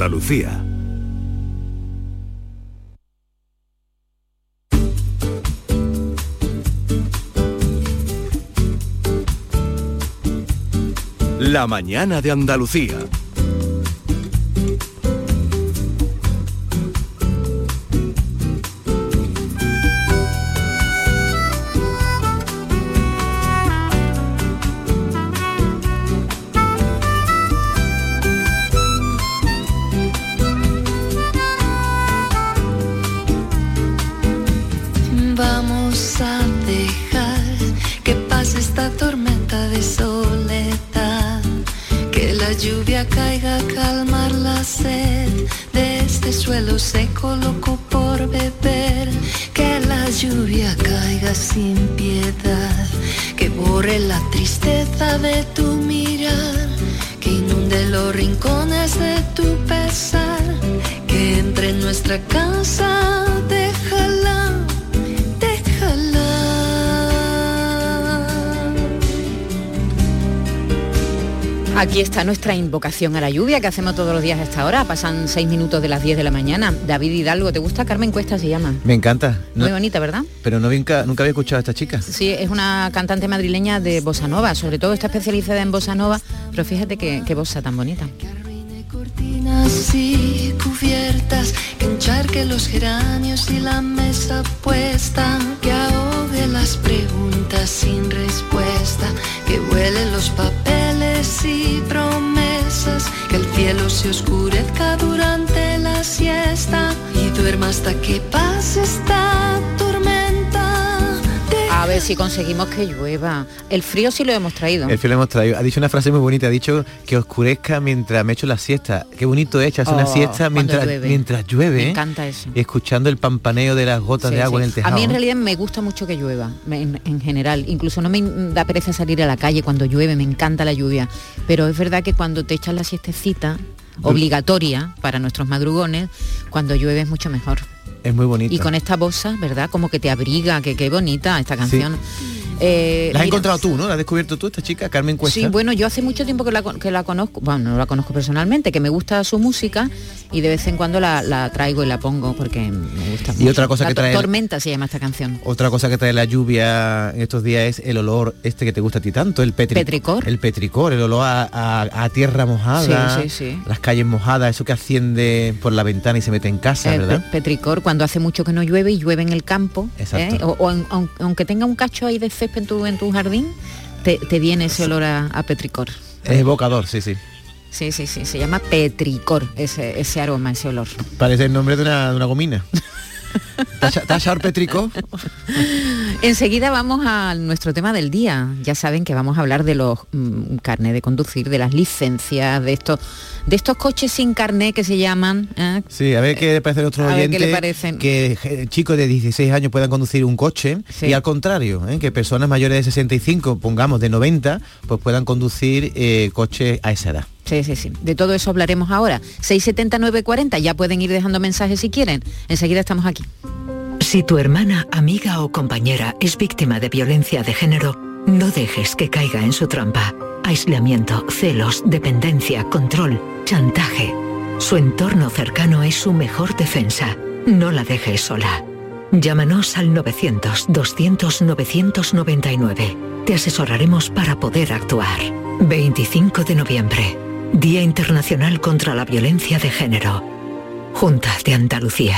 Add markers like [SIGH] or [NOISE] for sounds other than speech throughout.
Andalucía. La mañana de Andalucía. Nuestra casa, déjala, déjala. Aquí está nuestra invocación a la lluvia que hacemos todos los días a esta hora. Pasan seis minutos de las 10 de la mañana. David Hidalgo, ¿te gusta? Carmen Cuesta se llama. Me encanta. No- Muy bonita, ¿verdad? pero no, nunca, nunca había escuchado a esta chica. Sí, es una cantante madrileña de bossa nova, sobre todo está especializada en bossa nova, pero fíjate que, qué bossa tan bonita. cortinas y que encharque los geranios y la mesa puesta que ahogue las preguntas sin respuesta que huelen los papeles y promesas que el cielo se oscurezca durante la siesta y duerma hasta que pase esta A ver si conseguimos que llueva. El frío sí lo hemos traído. El filo hemos traído. Ha dicho una frase muy bonita, ha dicho que oscurezca mientras me echo la siesta. Qué bonito es echarse una Oh, siesta mientras llueve. mientras llueve. Me ¿eh? encanta eso. Escuchando el pampaneo de las gotas Sí, de agua sí. en el tejado. A mí en realidad me gusta mucho que llueva, en, en general. Incluso no me da pereza salir a la calle cuando llueve, me encanta la lluvia. Pero es verdad que cuando te echas la siestecita, obligatoria para nuestros madrugones, cuando llueve es mucho mejor. Es muy bonito. Y con esta bossa, ¿verdad? Como que te abriga, que qué bonita esta canción. Eh, La has mira, encontrado tú, ¿no? La has descubierto tú, esta chica, Carmen Cuesta. Sí, bueno, yo hace mucho tiempo que la, que la conozco, bueno, no la conozco personalmente, que me gusta su música y de vez en cuando la, la traigo y la pongo porque me gusta Y mucho. otra cosa La que trae- Tormenta se llama esta canción. Otra cosa que trae la lluvia en estos días es el olor este que te gusta a ti tanto, el petri- Petricor. El petricor, el olor a, a- a tierra mojada, Sí, sí, sí. las calles mojadas, eso que asciende por la ventana y se mete en casa, Eh, ¿verdad? pe- petricor, cuando hace mucho que no llueve y llueve en el campo, Exacto. ¿eh? o, o aunque tenga un cacho ahí de césped en tu, en tu jardín, te, te viene ese olor a, a petricor. Es evocador, sí, sí. Sí, sí, sí, se llama petricor, ese, ese aroma, ese olor. Parece el nombre de una, de una gomina. [LAUGHS] Tasha, Tasha Petricor. Enseguida vamos a nuestro tema del día. Ya saben que vamos a hablar de los mm, carnet de conducir, de las licencias, de estos, de estos coches sin carné que se llaman. ¿eh? Sí, a ver qué le parece a A ver qué le parecen. que eh, chicos de 16 años puedan conducir un coche Sí. y al contrario, ¿eh? que personas mayores de 65, pongamos de 90, pues puedan conducir eh, coches a esa edad. Sí, sí, sí. De todo eso hablaremos ahora. 67940, ya pueden ir dejando mensajes si quieren. Enseguida estamos aquí. Si tu hermana, amiga o compañera es víctima de violencia de género, no dejes que caiga en su trampa. Aislamiento, celos, dependencia, control, chantaje. Su entorno cercano es su mejor defensa. No la dejes sola. Llámanos al 900-200-999. Te asesoraremos para poder actuar. 25 de noviembre, Día Internacional contra la Violencia de Género. Junta de Andalucía.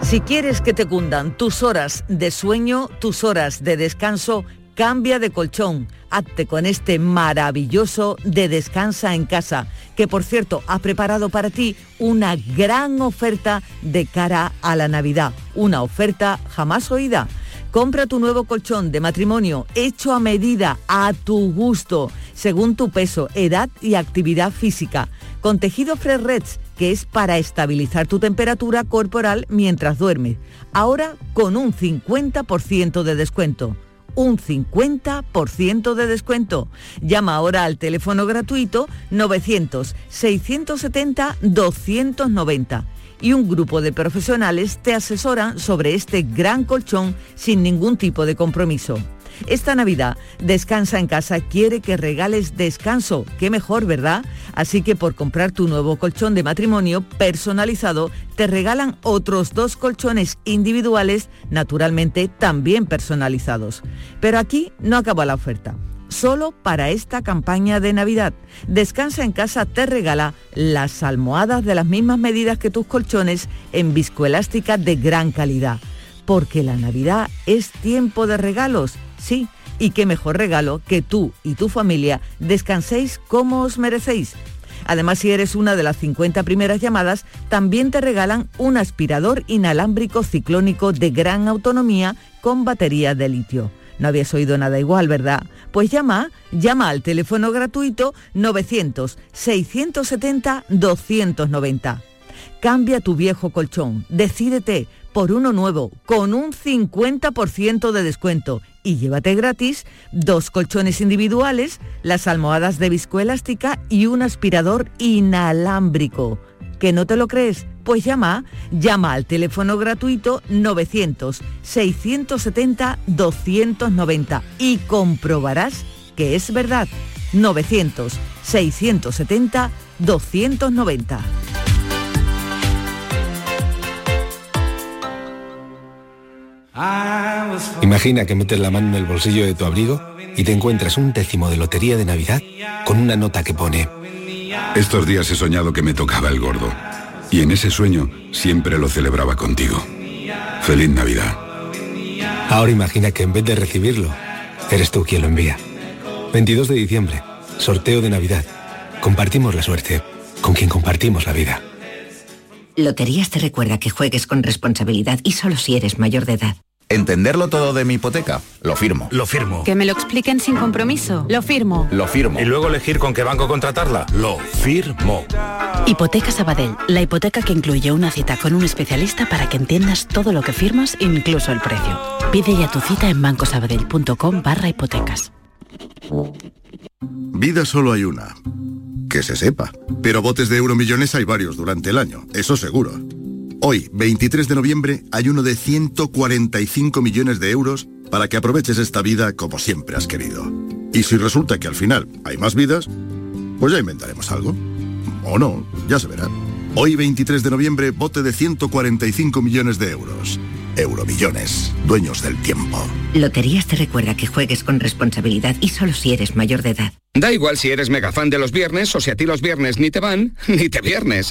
Si quieres que te cundan tus horas de sueño, tus horas de descanso, cambia de colchón. Hazte con este maravilloso de Descansa en casa, que por cierto ha preparado para ti una gran oferta de cara a la Navidad. Una oferta jamás oída. Compra tu nuevo colchón de matrimonio hecho a medida, a tu gusto, según tu peso, edad y actividad física, con tejido Fresh Reds, que es para estabilizar tu temperatura corporal mientras duermes. Ahora con un 50% de descuento. Un 50% de descuento. Llama ahora al teléfono gratuito 900-670-290 y un grupo de profesionales te asesoran sobre este gran colchón sin ningún tipo de compromiso. Esta Navidad, Descansa en casa quiere que regales descanso. Qué mejor, ¿verdad? Así que por comprar tu nuevo colchón de matrimonio personalizado, te regalan otros dos colchones individuales, naturalmente también personalizados. Pero aquí no acaba la oferta solo para esta campaña de Navidad. Descansa en casa te regala las almohadas de las mismas medidas que tus colchones en viscoelástica de gran calidad. Porque la Navidad es tiempo de regalos, sí, y qué mejor regalo que tú y tu familia descanséis como os merecéis. Además, si eres una de las 50 primeras llamadas, también te regalan un aspirador inalámbrico ciclónico de gran autonomía con batería de litio. No habías oído nada igual, ¿verdad? Pues llama, llama al teléfono gratuito 900-670-290. Cambia tu viejo colchón, decídete por uno nuevo, con un 50% de descuento y llévate gratis dos colchones individuales, las almohadas de viscoelástica y un aspirador inalámbrico. ¿Que no te lo crees? Pues llama, llama al teléfono gratuito 900-670-290 y comprobarás que es verdad. 900-670-290. Imagina que metes la mano en el bolsillo de tu abrigo y te encuentras un décimo de lotería de Navidad con una nota que pone... Estos días he soñado que me tocaba el gordo. Y en ese sueño siempre lo celebraba contigo. Feliz Navidad. Ahora imagina que en vez de recibirlo, eres tú quien lo envía. 22 de diciembre, sorteo de Navidad. Compartimos la suerte con quien compartimos la vida. Loterías te recuerda que juegues con responsabilidad y solo si eres mayor de edad. ¿Entenderlo todo de mi hipoteca? Lo firmo. Lo firmo. ¿Que me lo expliquen sin compromiso? Lo firmo. Lo firmo. ¿Y luego elegir con qué banco contratarla? Lo firmo. Hipoteca Sabadell, la hipoteca que incluye una cita con un especialista para que entiendas todo lo que firmas, incluso el precio. Pide ya tu cita en bancosabadell.com barra hipotecas. Vida solo hay una. Que se sepa. Pero botes de euromillones hay varios durante el año, eso seguro. Hoy, 23 de noviembre, hay uno de 145 millones de euros para que aproveches esta vida como siempre has querido. Y si resulta que al final hay más vidas, pues ya inventaremos algo. O no, ya se verá. Hoy, 23 de noviembre, bote de 145 millones de euros. Euromillones, dueños del tiempo. Loterías te recuerda que juegues con responsabilidad y solo si eres mayor de edad. Da igual si eres mega fan de los viernes o si a ti los viernes ni te van, ni te viernes.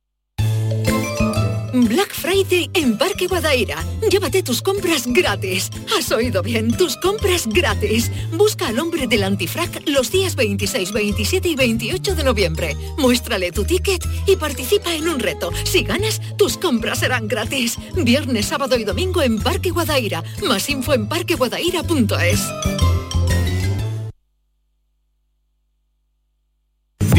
Black Friday en Parque Guadaira. Llévate tus compras gratis. Has oído bien, tus compras gratis. Busca al hombre del antifrac los días 26, 27 y 28 de noviembre. Muéstrale tu ticket y participa en un reto. Si ganas, tus compras serán gratis. Viernes, sábado y domingo en Parque Guadaira. Más info en parqueguadaira.es.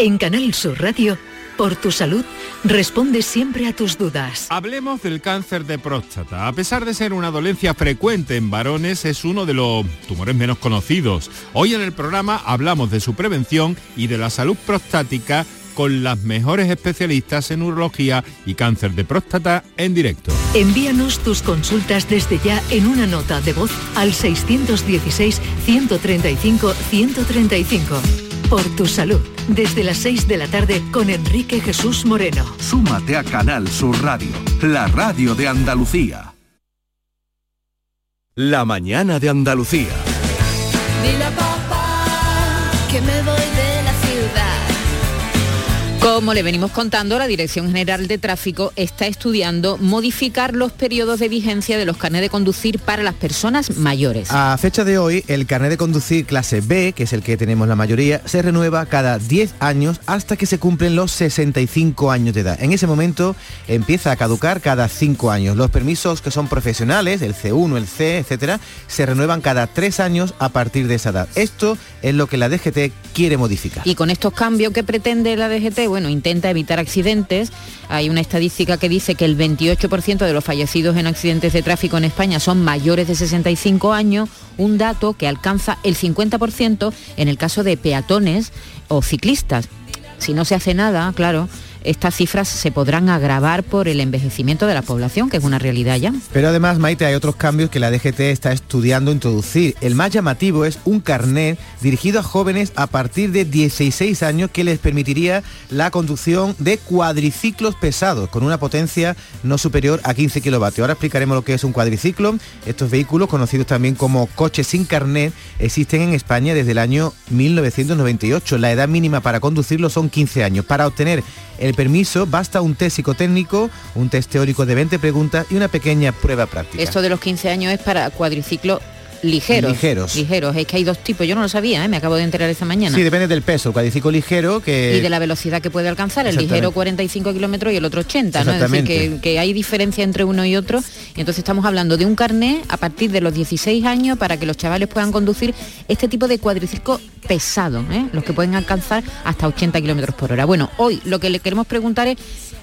En Canal Sur Radio por tu salud, responde siempre a tus dudas. Hablemos del cáncer de próstata. A pesar de ser una dolencia frecuente en varones, es uno de los tumores menos conocidos. Hoy en el programa hablamos de su prevención y de la salud prostática con las mejores especialistas en urología y cáncer de próstata en directo. Envíanos tus consultas desde ya en una nota de voz al 616 135 135 por tu salud. Desde las 6 de la tarde con Enrique Jesús Moreno. Súmate a Canal Sur Radio, la radio de Andalucía. La mañana de Andalucía. Dile a papá que me voy de la ciudad. Como le venimos contando, la Dirección General de Tráfico está estudiando modificar los periodos de vigencia de los carnets de conducir para las personas mayores. A fecha de hoy, el carnet de conducir clase B, que es el que tenemos la mayoría, se renueva cada 10 años hasta que se cumplen los 65 años de edad. En ese momento empieza a caducar cada 5 años. Los permisos que son profesionales, el C1, el C, etcétera, se renuevan cada 3 años a partir de esa edad. Esto es lo que la DGT quiere modificar. Y con estos cambios que pretende la DGT, bueno, intenta evitar accidentes. Hay una estadística que dice que el 28% de los fallecidos en accidentes de tráfico en España son mayores de 65 años, un dato que alcanza el 50% en el caso de peatones o ciclistas. Si no se hace nada, claro, estas cifras se podrán agravar por el envejecimiento de la población, que es una realidad ya. Pero además, Maite, hay otros cambios que la DGT está estudiando introducir. El más llamativo es un carnet dirigido a jóvenes a partir de 16 años que les permitiría la conducción de cuadriciclos pesados con una potencia no superior a 15 kilovatios. Ahora explicaremos lo que es un cuadriciclo. Estos vehículos, conocidos también como coches sin carnet, existen en España desde el año 1998. La edad mínima para conducirlo son 15 años. Para obtener el permiso basta un test psicotécnico, un test teórico de 20 preguntas y una pequeña prueba práctica. Esto de los 15 años es para cuadriciclos ligeros. Ligeros. Ligeros. Es que hay dos tipos. Yo no lo sabía, ¿eh? me acabo de enterar esta mañana. Sí, depende del peso. El cuadriciclo ligero que... Y de la velocidad que puede alcanzar. El ligero 45 kilómetros y el otro 80, ¿no? Es decir, que, que, hay diferencia entre uno y otro. Y entonces estamos hablando de un carné a partir de los 16 años para que los chavales puedan conducir este tipo de cuadriciclo pesado, ¿eh? los que pueden alcanzar hasta 80 kilómetros por hora. Bueno, hoy lo que le queremos preguntar es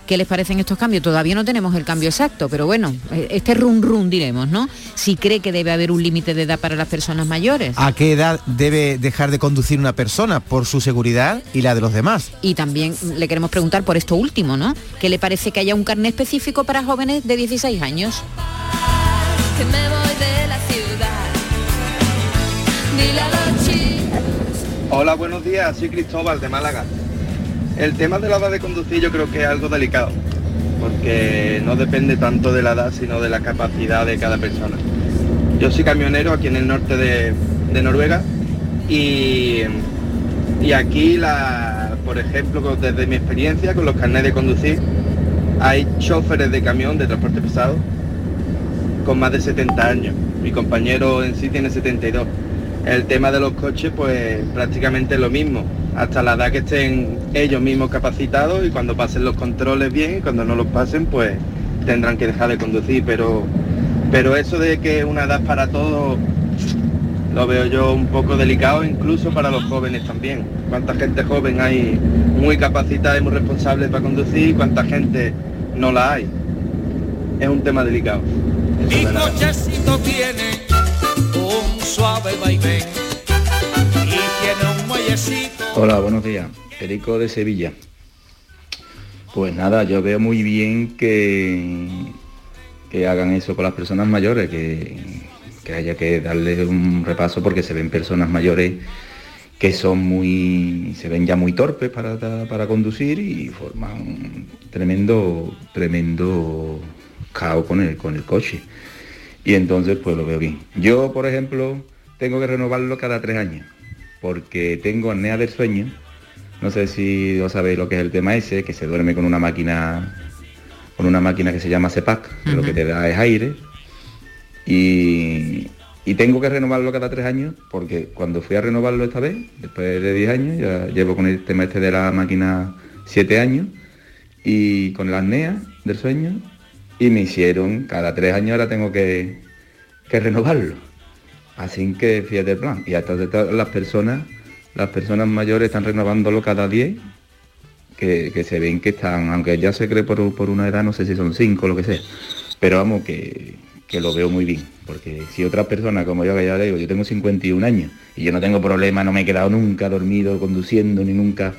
qué les parecen estos cambios. Todavía no tenemos el cambio exacto, pero bueno, este run run diremos, ¿no? Si cree que debe haber un límite de edad para las personas mayores. ¿A qué edad debe dejar de conducir una persona por su seguridad y la de los demás? Y también le queremos preguntar por esto último, ¿no? ¿Qué le parece que haya un carnet específico para jóvenes de 16 años? Que me voy de la ciudad. Dile a los Hola, buenos días, soy Cristóbal de Málaga. El tema de la edad de conducir yo creo que es algo delicado, porque no depende tanto de la edad, sino de la capacidad de cada persona. Yo soy camionero aquí en el norte de, Noruega y, y aquí, la, por ejemplo, desde mi experiencia con los carnets de conducir, hay choferes de camión de transporte pesado con más de 70 años. Mi compañero en sí tiene 72. El tema de los coches, pues prácticamente es lo mismo hasta la edad que estén ellos mismos capacitados y cuando pasen los controles bien, cuando no los pasen, pues tendrán que dejar de conducir. Pero, pero eso de que una edad para todos lo veo yo un poco delicado, incluso para los jóvenes también. Cuánta gente joven hay muy capacitada y muy responsable para conducir y cuánta gente no la hay. Es un tema delicado. Mi cochecito tiene un suave vaivén y tiene un muellecito Hola, buenos días. Erico de Sevilla. Pues nada, yo veo muy bien que, que hagan eso con las personas mayores, que, que haya que darle un repaso porque se ven personas mayores que son muy, se ven ya muy torpes para, para conducir y forman tremendo, tremendo caos con el, con el coche. Y entonces pues lo veo bien. Yo, por ejemplo, tengo que renovarlo cada tres años, porque tengo apnea del sueño. No sé si os sabéis lo que es el tema ese, que se duerme con una máquina, con una máquina que se llama CEPAC, que lo que te da es aire. Y, y tengo que renovarlo cada tres años porque cuando fui a renovarlo esta vez, después de 10 años, ya llevo con el tema este de la máquina siete años y con la apnea del sueño y me hicieron cada tres años ahora tengo que, renovarlo. Así que fíjate el plan. Y hasta las personas, las personas mayores están renovándolo cada 10, que, se ven que están, aunque ya se cree por, por una edad, no sé si son cinco o lo que sea. Pero vamos, que, que lo veo muy bien. Porque si otra persona como yo, que ya digo, yo tengo 51 años y yo no tengo problema, no me he quedado nunca dormido conduciendo ni nunca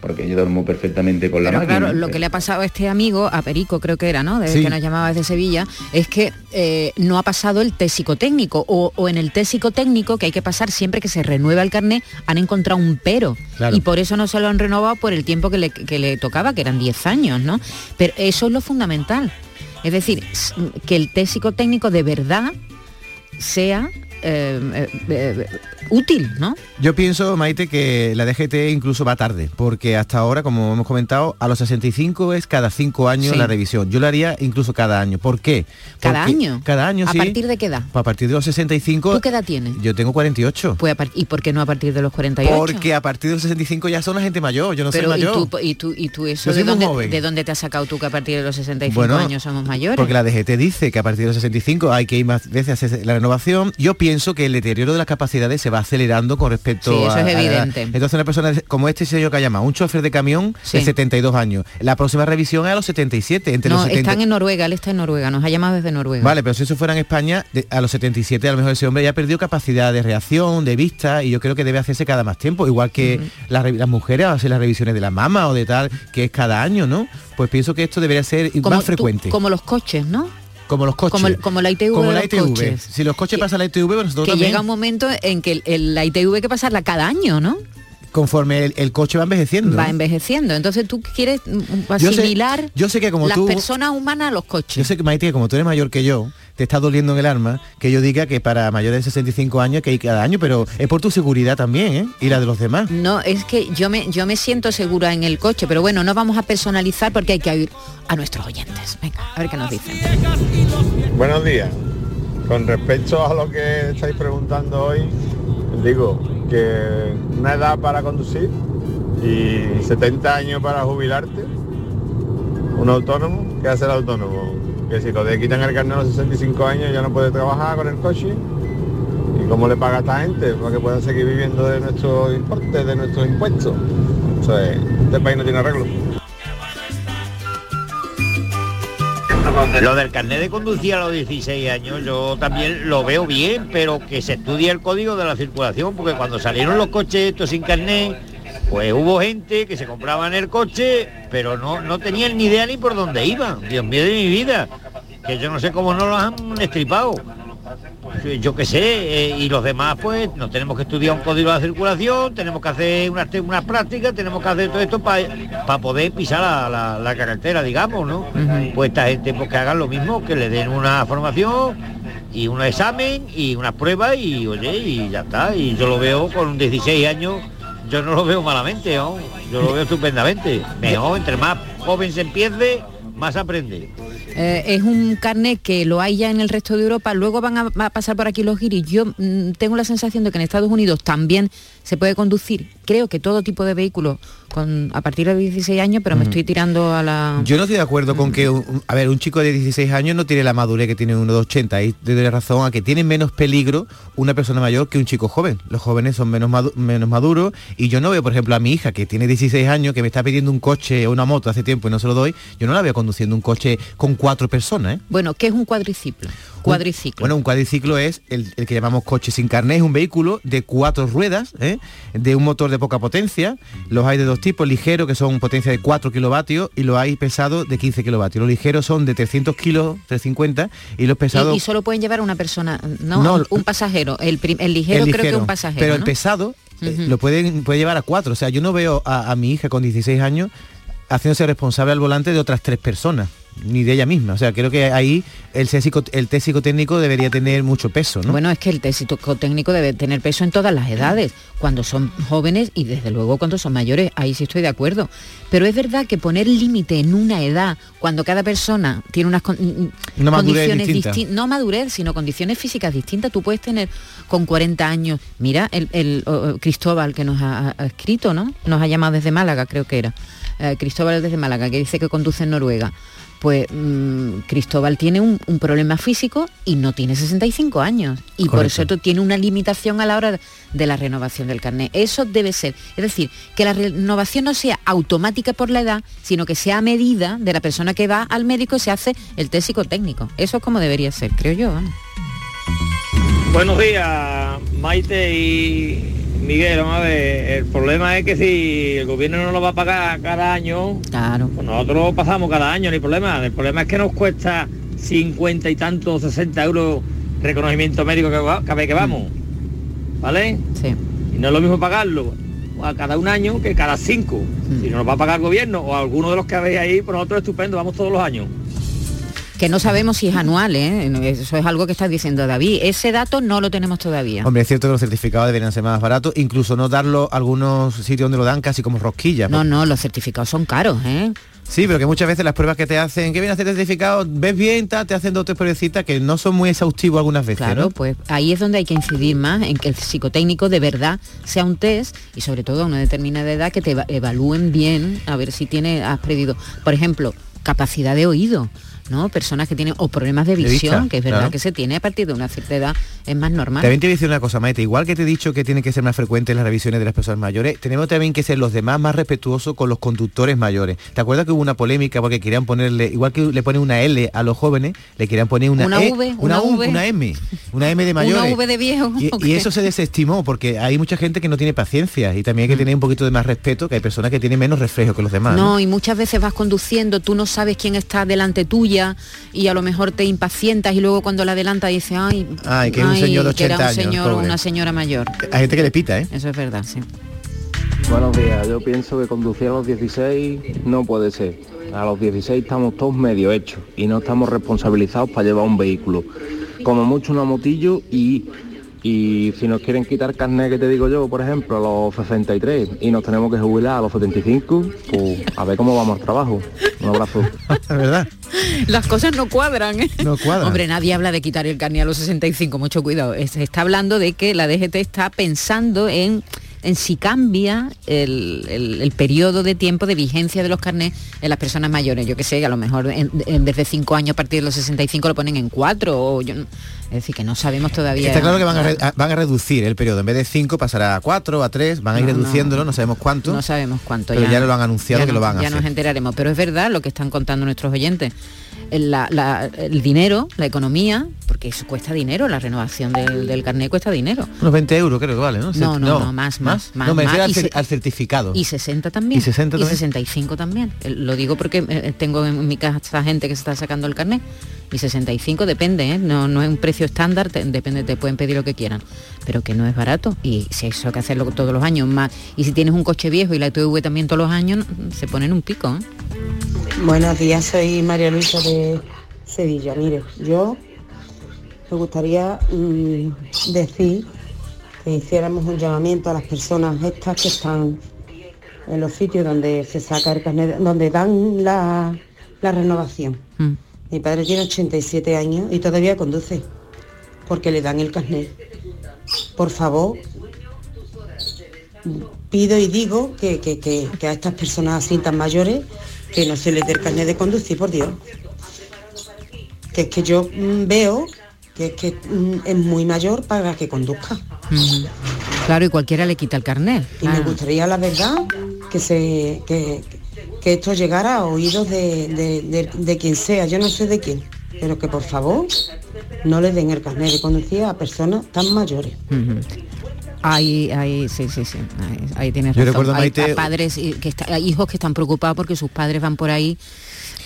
porque yo duermo perfectamente con la máquina. Claro, lo que le ha pasado a este amigo, a Perico creo que era, ¿no? Desde que nos llamaba desde Sevilla, es que eh, no ha pasado el test psicotécnico o, en el test psicotécnico que hay que pasar siempre que se renueva el carnet, han encontrado un pero. Y por eso no se lo han renovado por el tiempo que le, que le tocaba, que eran 10 años, ¿no? Pero eso es lo fundamental. Es decir, que el test psicotécnico de verdad sea eh, eh, eh, útil, ¿no? Yo pienso, Maite, que la DGT incluso va tarde, porque hasta ahora, como hemos comentado, a los 65 es cada cinco años la revisión. Yo lo haría incluso cada año. ¿Por qué? ¿Cada año? Cada año, ¿A partir de qué edad? A partir de los 65. ¿Tú qué edad tienes? Yo tengo 48. Pues ¿Y por qué no a partir de los 48? Porque a partir de los 65 ya son la gente mayor, yo no soy mayor. ¿y tú, y tú, eso de dónde, de dónde, te has sacado tú que a partir de los 65 años somos mayores? Porque la DGT dice que a partir de los 65 hay que ir más veces a hacer la renovación. Yo pienso que el deterioro de las capacidades se va acelerando con respecto sí, eso es evidente. entonces una persona como este señor que ha llamado, un chofer de camión de 72 años. La próxima revisión es a los 77. Entre no, los están en Noruega, él está en Noruega, nos ha llamado desde Noruega. Vale, pero si eso fuera en España, a los 77 a lo mejor ese hombre ya ha perdido capacidad de reacción, de vista, y yo creo que debe hacerse cada más tiempo, igual que las, mujeres hacen las revisiones de la mama o de tal, que es cada año, ¿no? Pues pienso que esto debería ser más frecuente. como los coches, ¿no? Como los coches. Como, la ITV. Como la ITV. Si los coches pasan la ITV, pues nosotros que llega un momento en que la ITV hay que pasarla cada año, ¿no? Conforme el, coche va envejeciendo. Va envejeciendo. Entonces tú quieres asimilar yo sé, que como las personas humanas a los coches. Yo sé que Maite, como tú eres mayor que yo, te está doliendo en el arma que yo diga que para mayores de 65 años que hay cada año, pero es por tu seguridad también, ¿eh? Y la de los demás. No, es que yo me, yo me siento segura en el coche, pero bueno, no vamos a personalizar porque hay que oír a nuestros oyentes. Venga, a ver qué nos dicen. Buenos días. Con respecto a lo que estáis preguntando hoy, digo que una edad para conducir y 70 años para jubilarte, un autónomo, ¿qué hace el autónomo? que si lo de quitan el carnet a los 65 años ya no puede trabajar con el coche. ¿Y cómo le paga a esta gente para que pueda seguir viviendo de nuestros importes, de nuestros impuestos? O este país no tiene arreglo. Lo del carnet de conducir a los 16 años yo también lo veo bien, pero que se estudie el código de la circulación, porque cuando salieron los coches estos sin carnet, pues hubo gente que se compraba en el coche, pero no, no tenían ni idea ni por dónde iban. Dios mío de mi vida. Que yo no sé cómo no los han estripado. Yo qué sé, eh, y los demás pues nos tenemos que estudiar un código de circulación, tenemos que hacer unas, unas prácticas, tenemos que hacer todo esto para poder pisar la, la, carretera, digamos, ¿no? Pues esta gente pues que hagan lo mismo, que le den una formación y un examen y unas pruebas y oye, y ya está. Y yo lo veo con 16 años yo no lo veo malamente, yo lo veo estupendamente. Mejor, entre más joven se empiece, más aprende. Eh, es un carnet que lo hay ya en el resto de Europa, luego van a, pasar por aquí los giris. Yo mm, tengo la sensación de que en Estados Unidos también se puede conducir, creo que todo tipo de vehículos con, a partir de 16 años, pero me estoy tirando a la... Yo no estoy de acuerdo con que, a ver, un chico de 16 años no tiene la madurez que tiene uno de 80, y de razón a que tiene menos peligro una persona mayor que un chico joven. Los jóvenes son menos, menos maduros y yo no veo, por ejemplo, a mi hija que tiene 16 años, que me está pidiendo un coche o una moto hace tiempo y no se lo doy, yo no la veo conduciendo un coche con cuatro personas. ¿eh? Bueno, ¿qué es un cuadriciclo? Cuadriciclo. Bueno, un cuadriciclo es el, el que llamamos coche sin carnet, es un vehículo de cuatro ruedas, ¿eh? de un motor de poca potencia. Los hay de dos tipos, ligeros, que son potencia de 4 kilovatios, y los hay pesados de 15 kilovatios. Los ligeros son de 300 kilos, 350, y los pesados... Y, y solo pueden llevar una persona, no, No, un, pasajero. El, ligero el creo que ligero, un pasajero. Pero el pesado eh, lo pueden, puede llevar a cuatro. O sea, yo no veo a, a mi hija con 16 años haciéndose responsable al volante de otras tres personas, ni de ella misma. O sea, creo que ahí el psico- el test psicotécnico debería tener mucho peso, ¿no? Bueno, es que el test psicotécnico debe tener peso en todas las edades, cuando son jóvenes y desde luego cuando son mayores, ahí sí estoy de acuerdo. Pero es verdad que poner límite en una edad, cuando cada persona tiene unas con- Una madurez condiciones distinta. distin- no madurez, sino condiciones físicas distintas, tú puedes tener con 40 años, mira, el, el, oh, Cristóbal que nos ha, ha escrito, ¿no? Nos ha llamado desde Málaga, creo que era. Eh, Cristóbal desde Málaga, que dice que conduce en Noruega. Pues mm, Cristóbal tiene un, un problema físico y no tiene 65 años. Y por eso tiene una limitación a la hora de la renovación del carnet. Eso debe ser. Es decir, que la renovación no sea automática por la edad, sino que sea a medida de la persona que va al médico y se hace el test psicotécnico. Eso es como debería ser, creo yo. Buenos días, Maite y Miguel. Vamos a ver, el problema es que si el gobierno no lo va a pagar cada año, claro. pues nosotros lo pasamos cada año, hay problema. El problema es que nos cuesta 50 y tantos, 60 euros reconocimiento médico que va- cada vez que vamos. ¿Vale? Sí. Y no es lo mismo pagarlo a cada un año que cada cinco. Si no nos va a pagar el gobierno o alguno de los que habéis ahí, pues nosotros estupendo, vamos todos los años. Que no sabemos si es anual, ¿eh? Eso es algo que está diciendo David. Ese dato no lo tenemos todavía. Hombre, es cierto que los certificados deberían ser más baratos, incluso no darlo a algunos sitios donde lo dan casi como rosquilla. No, no, los certificados son caros, ¿eh? Sí, pero que muchas veces las pruebas que te hacen, que viene a hacer certificado, ves bien, ta, te hacen dos tres pruebecitas que no son muy exhaustivos algunas veces. Claro, ¿no? pues ahí es donde hay que incidir más en que el psicotécnico de verdad sea un test y sobre todo a una determinada edad que te eva- evalúen bien a ver si tiene has perdido, por ejemplo, capacidad de oído. ¿No? Personas que tienen o problemas de De visión, vista, que es verdad claro. que se tiene a partir de una cierta edad, es más normal. También te voy a decir una cosa, Maite, igual que te he dicho que tienen que ser más frecuentes las revisiones de las personas mayores, tenemos también que ser los demás más respetuosos con los conductores mayores. ¿Te acuerdas que hubo una polémica porque querían ponerle, igual que le ponen una L a los jóvenes, le querían poner una, Una E, V, una, V. M, una M de mayores? Una V de viejo. Y, eso se desestimó porque hay mucha gente que no tiene paciencia y también hay que tener un poquito de más respeto, que hay personas que tienen menos reflejo que los demás. No, y muchas veces vas conduciendo, tú no sabes quién está delante tuya y a lo mejor te impacientas y luego cuando la adelanta dices, ay, Ay, que es un señor de que era 80 un años, señor o una señora mayor. Hay gente que le pita, ¿eh? Eso es verdad, sí. Buenos días, yo pienso que conducir a los 16 no puede ser. A los 16 estamos todos medio hechos y no estamos responsabilizados para llevar un vehículo. Como mucho una motillo y, y si nos quieren quitar carnet que te digo yo, por ejemplo, a los 63 y nos tenemos que jubilar a los 75, pues a ver cómo vamos al trabajo. Un abrazo. [LAUGHS] ¿verdad? Las cosas no cuadran, ¿eh? No cuadran. Hombre, nadie habla de quitar el carnet a los 65, mucho cuidado. Se está hablando de que la DGT está pensando en, en si cambia el, el- el periodo de tiempo de vigencia de los carnets en las personas mayores. Yo que sé, a lo mejor en- en- desde 5 años a partir de los 65 lo ponen en 4 o yo no- Es decir, que no sabemos todavía. Está claro que van a, re- van a reducir el periodo. En vez de 5 pasará a 4, a 3, van a ir No, reduciéndolo, no sabemos cuánto. No sabemos cuánto. Pero ya lo han anunciado ya que no- lo van a Ya hacer. nos enteraremos. Pero es verdad lo que están contando nuestros oyentes. El, la- la- el dinero, la economía, porque eso cuesta dinero, la renovación del, del carnet cuesta dinero. Unos 20 euros creo que vale, ¿no? No, no, no, más, más, más, No, me refiero al, Y cer- se- al certificado. Y 60 también. ¿Y 60 también? 65 también. Eh, Lo digo porque eh, tengo en mi casa gente que se está sacando el carnet. Y 65 depende, ¿eh? no, no es un precio estándar, te- depende, te pueden pedir lo que quieran. Pero que no es barato. Y si eso hay que hacerlo todos los años más. Y si tienes un coche viejo y la ITV también todos los años, se ponen un pico. ¿eh? Buenos días, soy María Luisa de Sevilla. Mire, yo me gustaría mm, decir que hiciéramos un llamamiento a las personas estas que están en los sitios donde se saca el carnet, donde dan la, la renovación. Mm. Mi padre tiene 87 años y todavía conduce porque le dan el carnet. Por favor, pido y digo que, que- que- que a estas personas así tan mayores que no se les dé el carnet de conducir, por Dios. Que es que yo mm, veo que es que mm, es muy mayor para que conduzca. Claro, y cualquiera le quita el carnet. Y me gustaría, la verdad, que se que, que esto llegara a oídos de, de- de- de quien sea, yo no sé de quién, pero que por favor no le den el carnet de conducir a personas tan mayores. Ahí, ahí, sí, sí, sí, ahí, ahí tienes Yo razón. recuerdo, hay padres y- que está- hay hijos que están preocupados porque sus padres van por ahí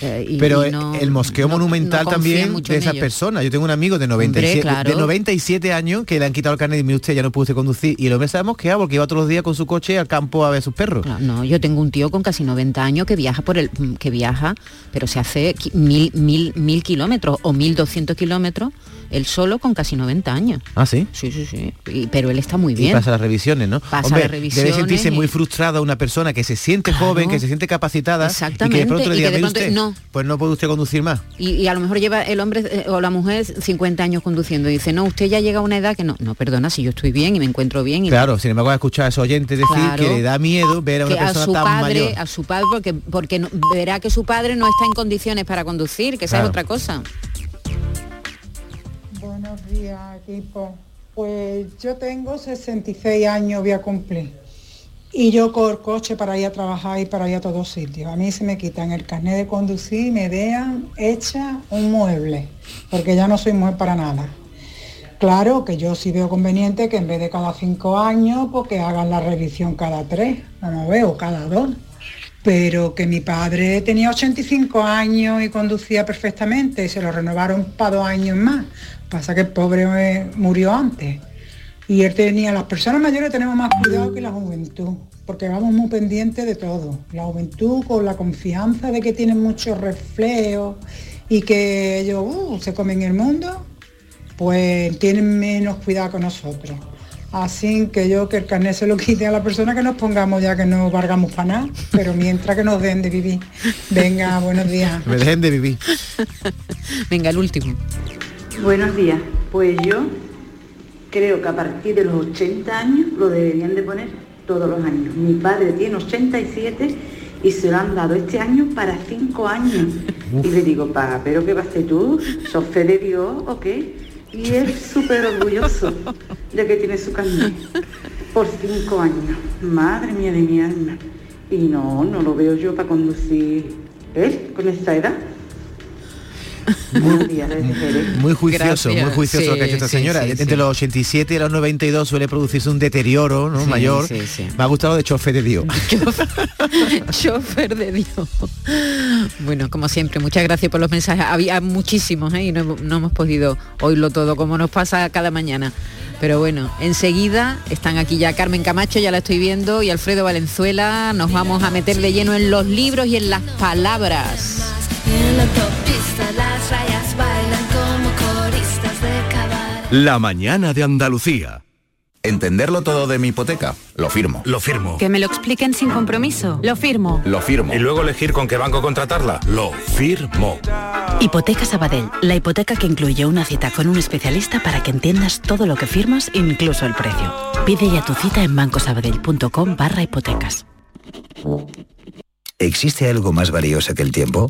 eh, y, Pero y no- el mosqueo no- monumental no también de esas ellos. personas. Yo tengo un amigo de 97, claro. de 97 años que le han quitado el carnet y mire usted ya no usted conducir. Y el hombre se ha mosqueado porque iba todos los días con su coche al campo a ver a sus perros. No, yo tengo un tío con casi 90 años que viaja por el que viaja, pero se hace mil, mil, mil kilómetros o 1200 kilómetros, él solo con casi 90 años. Ah, sí. Sí, sí, sí. Y- pero él está muy Y bien. pasa las revisiones, ¿no? Pasa Hombre, las revisiones debe sentirse y- muy frustrada una persona que se siente joven, que se siente capacitada y que Exactamente, de pronto le y diga, que de "Mire pronto- usted, no. pues no puede usted conducir más. Y, y a lo mejor lleva el hombre eh, o la mujer 50 años conduciendo y dice, no, usted ya llega a una edad que no, no, perdona, si yo estoy bien y me encuentro bien. Y Claro, sin embargo, a escuchar a esos oyentes decir Claro. que le da miedo ver a una que a persona su tan padre, mayor. a su padre, porque, porque no- verá que su padre no está en condiciones para conducir, que esa Claro. es otra cosa. Buenos días, equipo. Pues yo tengo 66 años, voy a cumplir. Y yo con coche para ir a trabajar y para ir a todos sitios. A mí se me quitan el carnet de conducir y me dejan hecha un mueble, porque ya no soy mujer para nada. Claro que yo sí veo conveniente que en vez de cada cinco años, pues que hagan la revisión cada tres, no veo, cada dos. Pero que mi padre tenía 85 años y conducía perfectamente y se lo renovaron para dos años más. Pasa que el pobre eh, murió antes. Y él tenía, las personas mayores tenemos más cuidado que la juventud, porque vamos muy pendientes de todo. La juventud con la confianza de que tienen muchos reflejos y que ellos uh, se comen el mundo, pues tienen menos cuidado que nosotros. Así que yo que el carnet se lo quite a la persona que nos pongamos ya que no valgamos para nada, pero mientras que nos den de vivir. Venga, buenos días. Me dejen de vivir. [LAUGHS] Venga, el último. Buenos días. Pues yo creo que a partir de los 80 años lo deberían de poner todos los años. Mi padre tiene 87 y se lo han dado este año para 5 años. Y le digo, pa, ¿pero qué vas tú? ¿Sos fe de Dios o qué? Y él súper orgulloso de que tiene su carnet por 5 años. Madre mía de mi alma. Y no, no lo veo yo para conducir él con esta edad. Muy juicioso, Gracias. muy juicioso lo que ha hecho esta Sí, señora. sí, Entre los 87 y los 92 suele producirse un deterioro mayor. Me ha gustado de chofe de Dios. [LAUGHS] Chofer de Dios. Bueno, como siempre, muchas gracias por los mensajes. Había muchísimos ¿eh? y no, no hemos podido oírlo todo, como nos pasa cada mañana. Pero bueno, enseguida están aquí ya Carmen Camacho, ya la estoy viendo, y Alfredo Valenzuela. Nos vamos a meter de lleno en los libros y en las palabras. En la autopista las rayas bailan como coristas de cabaret. La mañana de Andalucía. Entenderlo todo de mi hipoteca. Lo firmo. Lo firmo. Que me lo expliquen sin compromiso. Lo firmo. Lo firmo. Y luego elegir con qué banco contratarla. Lo firmo. Hipoteca Sabadell, la hipoteca que incluye una cita con un especialista para que entiendas todo lo que firmas, incluso el precio. Pide ya tu cita en bancosabadell.com barra hipotecas. ¿Existe algo más valioso que el tiempo?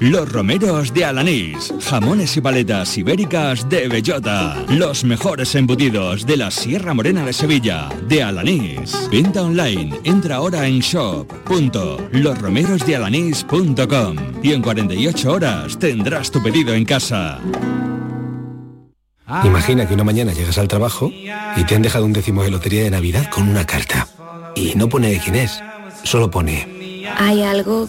Los romeros de Alanís, jamones y paletas ibéricas de bellota, los mejores embutidos de la Sierra Morena de Sevilla, de Alanís. Venta online, entra ahora en shop.losromerosdealanís.com y en 48 horas tendrás tu pedido en casa. Imagina que una mañana llegas al trabajo y te han dejado un décimo de lotería de Navidad con una carta. Y no pone de quién es, solo pone Hay algo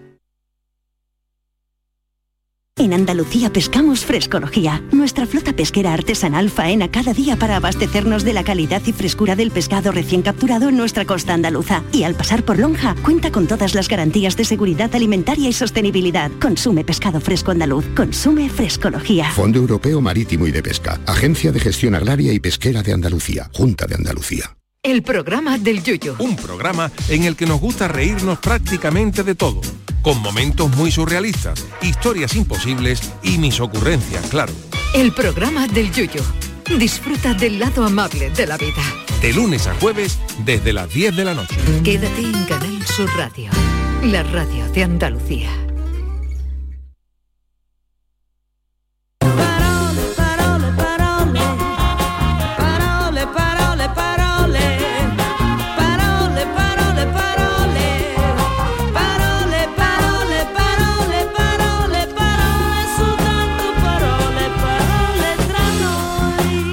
En Andalucía pescamos frescología. Nuestra flota pesquera artesanal faena cada día para abastecernos de la calidad y frescura del pescado recién capturado en nuestra costa andaluza. Y al pasar por Lonja, cuenta con todas las garantías de seguridad alimentaria y sostenibilidad. Consume pescado fresco andaluz. Consume frescología. Fondo Europeo Marítimo y de Pesca. Agencia de Gestión Agraria y Pesquera de Andalucía. Junta de Andalucía. El programa del Yuyo. Un programa en el que nos gusta reírnos prácticamente de todo, con momentos muy surrealistas, historias imposibles y mis ocurrencias, claro. El programa del Yuyo. Disfruta del lado amable de la vida. De lunes a jueves desde las 10 de la noche. Quédate en Canal Sur Radio, la radio de Andalucía.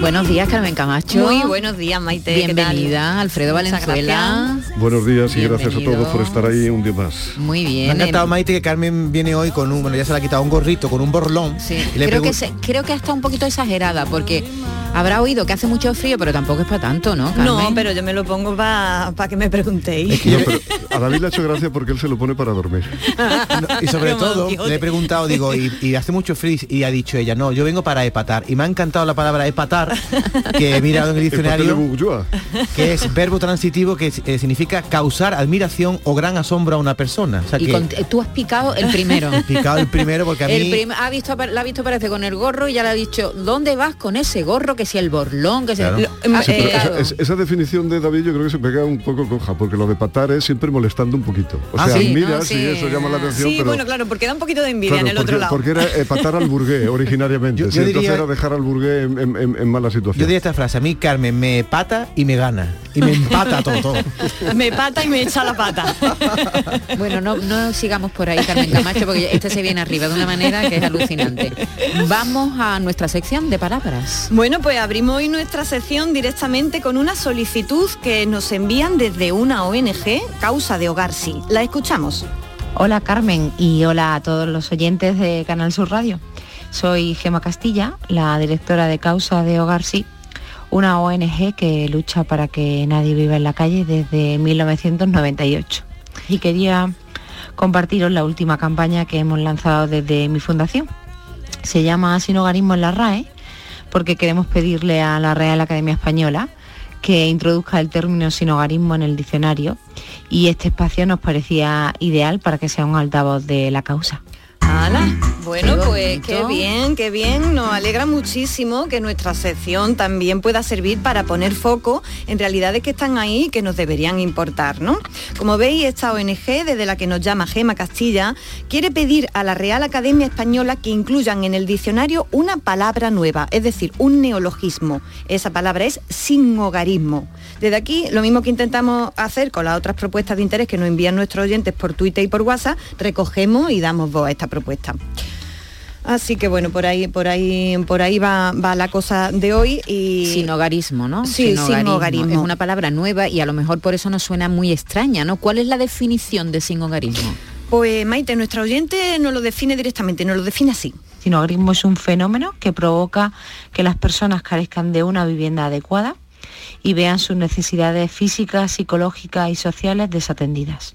Buenos días, Carmen Camacho. Muy buenos días, Maite. ¿qué tal? Bienvenida, Alfredo Valenzuela. Buenos días y gracias a todos por estar ahí un día más. Muy Me ha bien. encantado, Maite, que Carmen viene hoy con un, bueno, ya se le ha quitado un gorrito, con un borlón. Sí, creo que, se- creo que está un poquito exagerada porque habrá oído que hace mucho frío, pero tampoco es para tanto, ¿no, Carmen? No, pero yo me lo pongo para que me preguntéis. No, pero a David le ha hecho gracia porque él se lo pone para dormir. Y sobre [LAUGHS] todo, le he preguntado, digo, y, y hace mucho frío, y ha dicho ella, no, yo vengo para epatar. Y me ha encantado la palabra epatar, que he mirado en el diccionario, que es verbo transitivo que eh, significa causar admiración o gran asombro a una persona. O sea Y que con- tú has picado el primero. he picado el primero porque a mí... El prim- ha visto, la ha visto parece con el gorro y ya le ha dicho, ¿dónde vas con ese gorro? Que si el borlón, que si Claro. Lo- has Sí, picado. esa, es- esa definición de David yo creo que se pega un poco coja, porque lo de patar es siempre molestando un poquito. O Ah, sea, sí, mira, ¿no? sí, Sí. eso llama la atención, Sí, pero... bueno, claro, porque da un poquito de envidia claro, en el porque, otro lado. porque era eh, patar al burgués [LAUGHS] originariamente. Yo- sí, yo entonces diría- era dejar al burgués en, en- en- en mala situación. Yo diría esta frase, a mí Carmen me pata y me gana. Y me empata todo, todo. [LAUGHS] me pata y me echa la pata. [LAUGHS] Bueno, no, no sigamos por ahí, Carmen Camacho, porque este se viene arriba de una manera que es alucinante. Vamos a nuestra sección de palabras. Bueno, pues abrimos hoy nuestra sección directamente con una solicitud que nos envían desde una ONG, Causa de Hogar Sí. La escuchamos. Hola Carmen y hola a todos los oyentes de Canal Sur Radio. Soy Gema Castilla, la directora de Causa de Hogar Sí, una ONG que lucha para que nadie viva en la calle desde 1998. Y quería compartiros la última campaña que hemos lanzado desde mi fundación. Se llama Sin Hogarismo en la RAE porque queremos pedirle a la Real Academia Española que introduzca el término sin hogarismo en el diccionario y este espacio nos parecía ideal para que sea un altavoz de la causa. ¡Hala! Bueno, pues qué bien, qué bien. Nos alegra muchísimo que nuestra sección también pueda servir para poner foco en realidades que están ahí y que nos deberían importar, ¿no? Como veis, esta ONG, desde la que nos llama Gema Castilla, quiere pedir a la Real Academia Española que incluyan en el diccionario una palabra nueva, es decir, un neologismo. Esa palabra es sin hogarismo. Desde aquí, lo mismo que intentamos hacer con las otras propuestas de interés que nos envían nuestros oyentes por Twitter y por WhatsApp, recogemos y damos voz a esta propuesta. Así que bueno, por ahí, por ahí, por ahí va, va la cosa de hoy y. Sin hogarismo, ¿no? Sí, sin hogarismo. Es una palabra nueva y a lo mejor por eso nos suena muy extraña, ¿no? ¿Cuál es la definición de sin hogarismo? Pues Maite, nuestra oyente nos lo define directamente, nos lo define así. Sin hogarismo es un fenómeno que provoca que las personas carezcan de una vivienda adecuada y vean sus necesidades físicas, psicológicas y sociales desatendidas.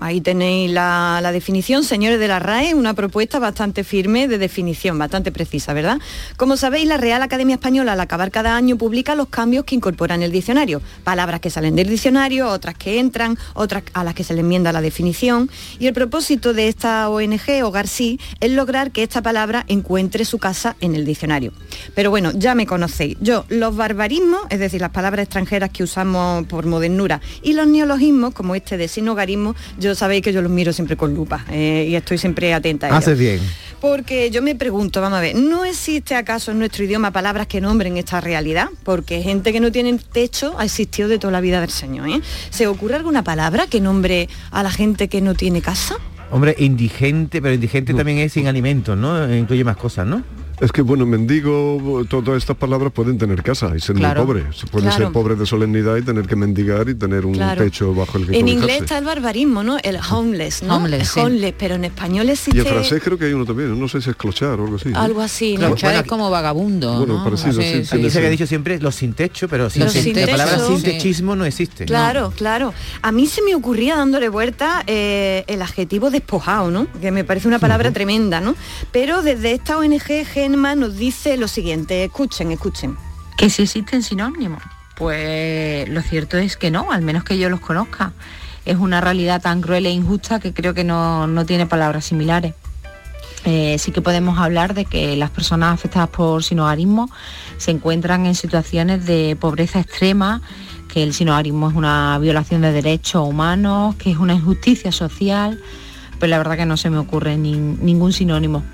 Ahí tenéis la, definición, señores de la RAE, una propuesta bastante firme de definición, bastante precisa, ¿verdad? Como sabéis, la Real Academia Española al acabar cada año publica los cambios que incorpora en el diccionario. Palabras que salen del diccionario, otras que entran, otras a las que se le enmienda la definición. Y el propósito de esta ONG, Hogar Sí, es lograr que esta palabra encuentre su casa en el diccionario. Pero bueno, ya me conocéis. Yo, los barbarismos, es decir, las palabras extranjeras que usamos por modernura, y los neologismos, como este de sin hogarismo, yo sabéis que yo los miro siempre con lupa eh, y estoy siempre atenta a ellos. Haces bien. Porque yo me pregunto, vamos a ver, ¿no existe acaso en nuestro idioma palabras que nombren esta realidad? Porque gente que no tiene techo ha existido de toda la vida del Señor. ¿eh? ¿Se ocurre alguna palabra que nombre a la gente que no tiene casa? Hombre, indigente, pero indigente también es sin alimentos, ¿no? Incluye más cosas, ¿no? Es que, bueno, mendigo, todas estas palabras pueden tener casa y ser Claro. muy pobre. Se puede Claro. ser pobre de solemnidad y tener que mendigar y tener un Claro. techo bajo el que En cobijarse. inglés está el barbarismo, ¿no? El homeless, ¿no? Homeless, El sí. homeless, pero en español existe Y en francés creo que hay uno también, no sé si es clochar o algo así. ¿no? algo así, ¿no? Clochar es como vagabundo, Bueno, ¿no? parecido, sí, Sí, sí, Aquí se sí. ha dicho siempre los sin techo, pero sin, sin la palabra techo. sin Sí. techismo no existe. Claro, claro. A mí se me ocurría dándole vuelta eh, el adjetivo despojado, ¿no? Que me parece una palabra tremenda, ¿no? Pero desde esta ONG Nos dice lo siguiente, escuchen, escuchen. ¿Que si existen sinónimos? Pues lo cierto es que no, al menos que yo los conozca. Es una realidad tan cruel e injusta que creo que no, no tiene palabras similares. Eh, sí que podemos hablar de que las personas afectadas por sinogarismo se encuentran en situaciones de pobreza extrema, que el sinogarismo es una violación de derechos humanos, que es una injusticia social, pero la verdad que no se me ocurre ni- ningún sinónimo.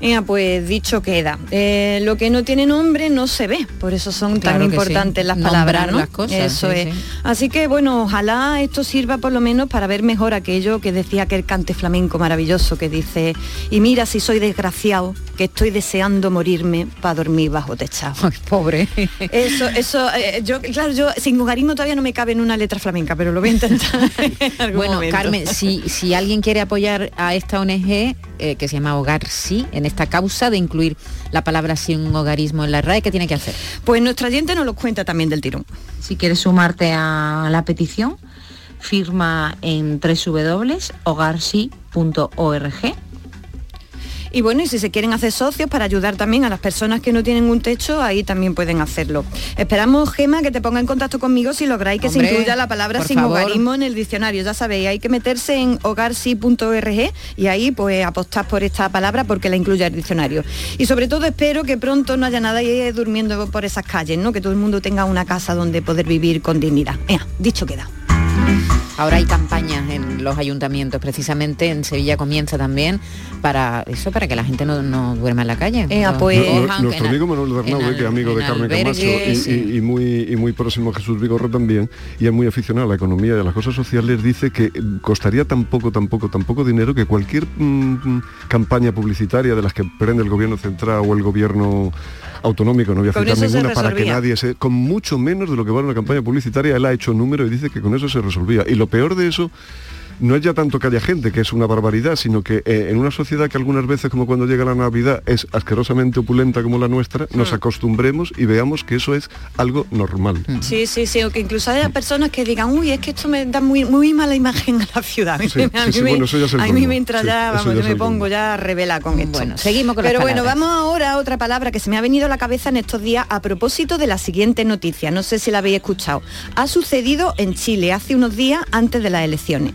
Ea, pues dicho queda. Eh, lo que no tiene nombre no se ve, por eso son Claro tan importantes sí. las palabras, ¿no? las cosas, Eso sí, es. sí. Así que bueno, ojalá esto sirva por lo menos para ver mejor aquello que decía aquel cante flamenco maravilloso que dice, y mira si soy desgraciado, que estoy deseando morirme para dormir bajo techado. [LAUGHS] Pobre. Eso, eso, eh, yo, claro, yo sin hogarismo todavía no me cabe en una letra flamenca, pero lo voy a intentar. [LAUGHS] en Bueno, momento. Carmen, si, si alguien quiere apoyar a esta ONG eh, que se llama Hogar Sí, en esta causa de incluir la palabra sin hogarismo en la RAE, ¿qué tiene que hacer? Pues nuestra oyente nos lo cuenta también del tirón. Si quieres sumarte a la petición, firma en www.hogarsi.org. Y bueno, y si se quieren hacer socios para ayudar también a las personas que no tienen un techo, ahí también pueden hacerlo. Esperamos, Gema, que te ponga en contacto conmigo si lográis que se Hombre, incluya la palabra sin favor. hogarismo en el diccionario. Ya sabéis, hay que meterse en hogarsi.org y ahí pues apostar por esta palabra porque la incluya el diccionario. Y sobre todo espero que pronto no haya nadie durmiendo por esas calles, ¿no? Que todo el mundo tenga una casa donde poder vivir con dignidad. Ea, dicho queda. Ahora hay campañas en los ayuntamientos, precisamente en Sevilla comienza también para eso, para que la gente no, no duerma en la calle. Pues- cojan nuestro amigo Manuel Bernabé, que es amigo de en Carmen Camacho y, sí. y- y muy, y muy próximo a Jesús Vigorra también, y es muy aficionado a la economía y a las cosas sociales, dice que eh, costaría tan poco, tan poco, tan poco dinero que cualquier mm, campaña publicitaria de las que prende el gobierno central o el gobierno autonómico, no voy a citar ninguna, para que nadie se... Con mucho menos de lo que vale una campaña publicitaria, él ha hecho número y dice que con eso se resolvía. Y lo peor de eso no es ya tanto que haya gente, que es una barbaridad, sino que eh, en una sociedad que algunas veces, como cuando llega la Navidad, es asquerosamente opulenta como la nuestra, Hmm. nos acostumbremos y veamos que eso es algo normal. Sí, sí, sí, o que incluso haya personas que digan, uy, es que esto me da muy, muy mala imagen a la ciudad. Sí, [LAUGHS] a sí, sí, me, bueno, eso ya es el a mí me entra Sí, ya, eso vamos, ya yo me pongo ya a revela con esto. Bueno, seguimos con Pero bueno, palabras. vamos ahora a otra palabra que se me ha venido a la cabeza en estos días a propósito de la siguiente noticia. No sé si la habéis escuchado. Ha sucedido en Chile hace unos días antes de las elecciones.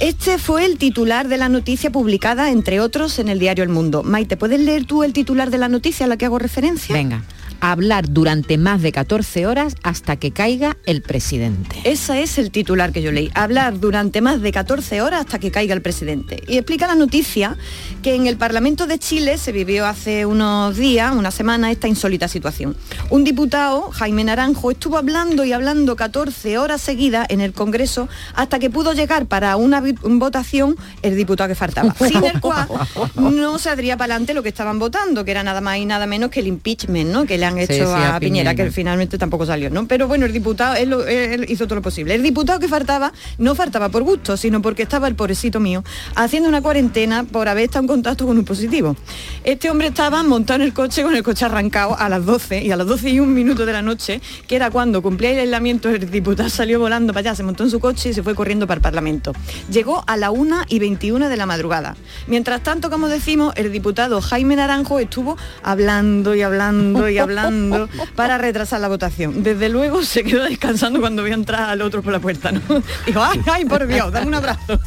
Este fue el titular de la noticia publicada, entre otros, en el diario El Mundo. Maite, ¿puedes leer tú el titular de la noticia a la que hago referencia? Venga. Hablar durante más de 14 horas hasta que caiga el presidente. Ese es el titular que yo leí. Hablar durante más de 14 horas hasta que caiga el presidente. Y explica la noticia que en el Parlamento de Chile se vivió hace unos días, una semana, esta insólita situación. Un diputado, Jaime Naranjo, estuvo hablando y hablando 14 horas seguidas en el Congreso hasta que pudo llegar para una votación el diputado que faltaba. Sin el cual no saldría para adelante lo que estaban votando, que era nada más y nada menos que el impeachment, ¿no? Que le han Sí, hecho sí, a, a Piñera, Piñera. que finalmente tampoco salió, ¿no? Pero bueno, el diputado, él, lo- él hizo todo lo posible. El diputado que faltaba, no faltaba por gusto, sino porque estaba el pobrecito mío haciendo una cuarentena por haber estado en contacto con un positivo. Este hombre estaba montado en el coche con el coche arrancado a las 12 y a las 12 y un minuto de la noche, que era cuando cumplía el aislamiento, el diputado salió volando para allá, se montó en su coche y se fue corriendo para el Parlamento. Llegó a la 1 y 21 de la madrugada. Mientras tanto, como decimos, el diputado Jaime Naranjo estuvo hablando y hablando y hablando [LAUGHS] [LAUGHS] para retrasar la votación. Desde luego se quedó descansando cuando vio entrar al otro por la puerta, ¿no? [LAUGHS] Dijo, ay, ay, por Dios, dame un abrazo.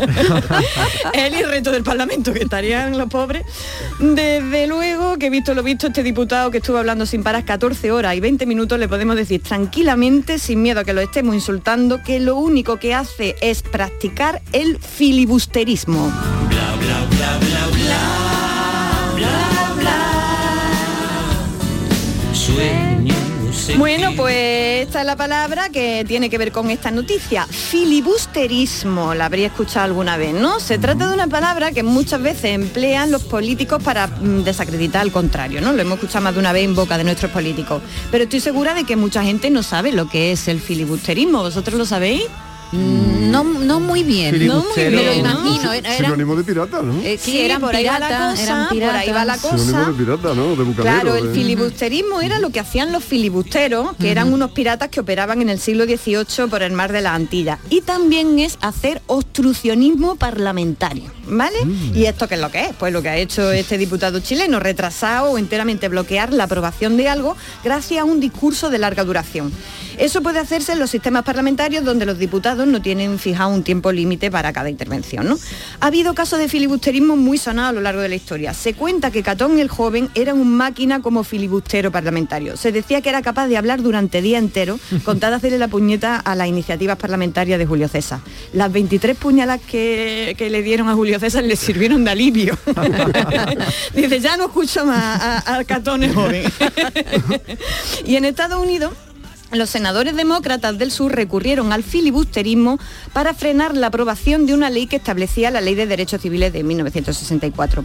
[LAUGHS] Él y el resto del Parlamento, que estarían los pobres. Desde luego que visto lo visto, este diputado que estuvo hablando sin parar 14 horas y 20 minutos, le podemos decir tranquilamente, sin miedo a que lo estemos insultando, que lo único que hace es practicar el filibusterismo. Bueno, pues esta es la palabra que tiene que ver con esta noticia. Filibusterismo, la habría escuchado alguna vez, ¿no? Se trata de una palabra que muchas veces emplean los políticos para mm, desacreditar al contrario, ¿no? Lo hemos escuchado más de una vez en boca de nuestros políticos. Pero estoy segura de que mucha gente no sabe lo que es el filibusterismo. ¿Vosotros lo sabéis? No, no muy bien. No muy bien, Me lo ¿no? imagino. era- eran- Sinónimo de pirata, ¿no? eh, Sí, sí, eran por ahí va la piratas, cosa, eran por ahí va la. Sinónimo de pirata, ¿no? De bucanero. Claro, el de- filibusterismo era lo que hacían los filibusteros, que eran unos piratas que operaban en el siglo XVIII por el mar de la Antilla. Y también es hacer obstruccionismo parlamentario, ¿vale? ¿Y esto qué es lo que es? Pues lo que ha hecho este diputado chileno, retrasado o enteramente bloquear la aprobación de algo gracias a un discurso de larga duración. Eso puede hacerse en los sistemas parlamentarios donde los diputados no tienen fijado un tiempo límite para cada intervención. ¿no? Ha habido casos de filibusterismo muy sonados a lo largo de la historia. Se cuenta que Catón el joven era un máquina como filibustero parlamentario. Se decía que era capaz de hablar durante día entero [LAUGHS] con tal de hacerle la puñeta a las iniciativas parlamentarias de Julio César. Las 23 puñalas que, que le dieron a Julio César le sirvieron de alivio. [LAUGHS] Dice, ya no escucho más a, a Catón el joven. [LAUGHS] y en Estados Unidos los senadores demócratas del sur recurrieron al filibusterismo para frenar la aprobación de una ley que establecía la Ley de Derechos Civiles de 1964.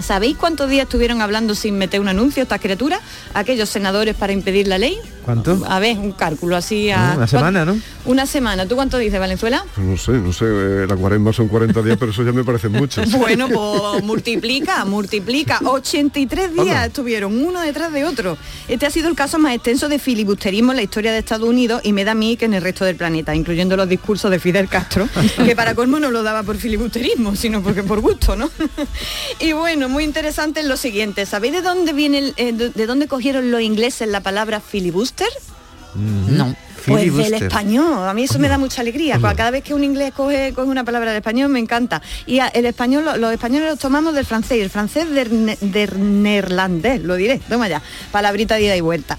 ¿Sabéis cuántos días estuvieron hablando sin meter un anuncio estas criaturas? Aquellos senadores para impedir la ley. ¿Cuánto? A ver, un cálculo así a... Una semana, ¿no? Una semana. ¿Tú cuánto dices, Valenzuela? No sé, no sé, eh, la cuaresma son 40 días, pero eso ya me parece mucho. [LAUGHS] Bueno, pues multiplica, multiplica. 83 días Anda. estuvieron uno detrás de otro. Este ha sido el caso más extenso de filibusterismo en la historia de Estados Unidos y me da a mí que en el resto del planeta, incluyendo los discursos de Fidel Castro, [LAUGHS] que para colmo no lo daba por filibusterismo, sino porque por gusto, ¿no? [LAUGHS] y bueno, muy interesante es lo siguiente. ¿Sabéis de dónde viene, el- eh, de de dónde cogieron los ingleses la palabra filibuster? No. Pues del español, a mí eso me da mucha alegría. Cada vez que un inglés coge, coge una palabra del español me encanta. Y el español, lo- los españoles los tomamos del francés, y el francés del, del neerlandés, lo diré, toma ya, palabrita de ida y vuelta.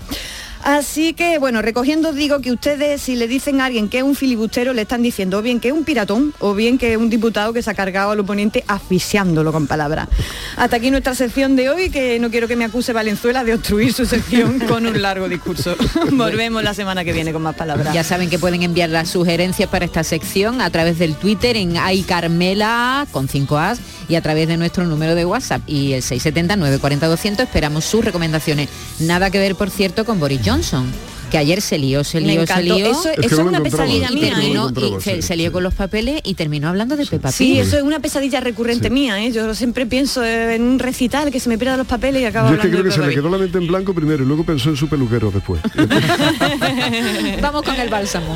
Así que, bueno, recogiendo digo que ustedes si le dicen a alguien que es un filibustero, le están diciendo o bien que es un piratón o bien que es un diputado que se ha cargado al oponente asfixiándolo con palabras. Hasta aquí nuestra sección de hoy, que no quiero que me acuse Valenzuela de obstruir su sección [LAUGHS] con un largo discurso. Volvemos la semana que viene con más palabras. Ya saben que pueden enviar las sugerencias para esta sección a través del Twitter en iCarmela con 5 As y a través de nuestro número de WhatsApp y el 670 940 200 esperamos sus recomendaciones. Nada que ver, por cierto, con Boris Johnson, que ayer se lió, se lió, se lió. Eso- Es que eso no es lo una pesadilla mía, ¿eh? terminó, y se, sí, se lió con los papeles y terminó hablando de Peppa Sí, Pig. eso es una pesadilla recurrente mía, ¿eh? Yo siempre pienso en un recital que se me pierdan los papeles y acabo Yo es que creo que se le quedó la mente en blanco primero y luego pensó en su peluquero después. [LAUGHS] Vamos con el bálsamo.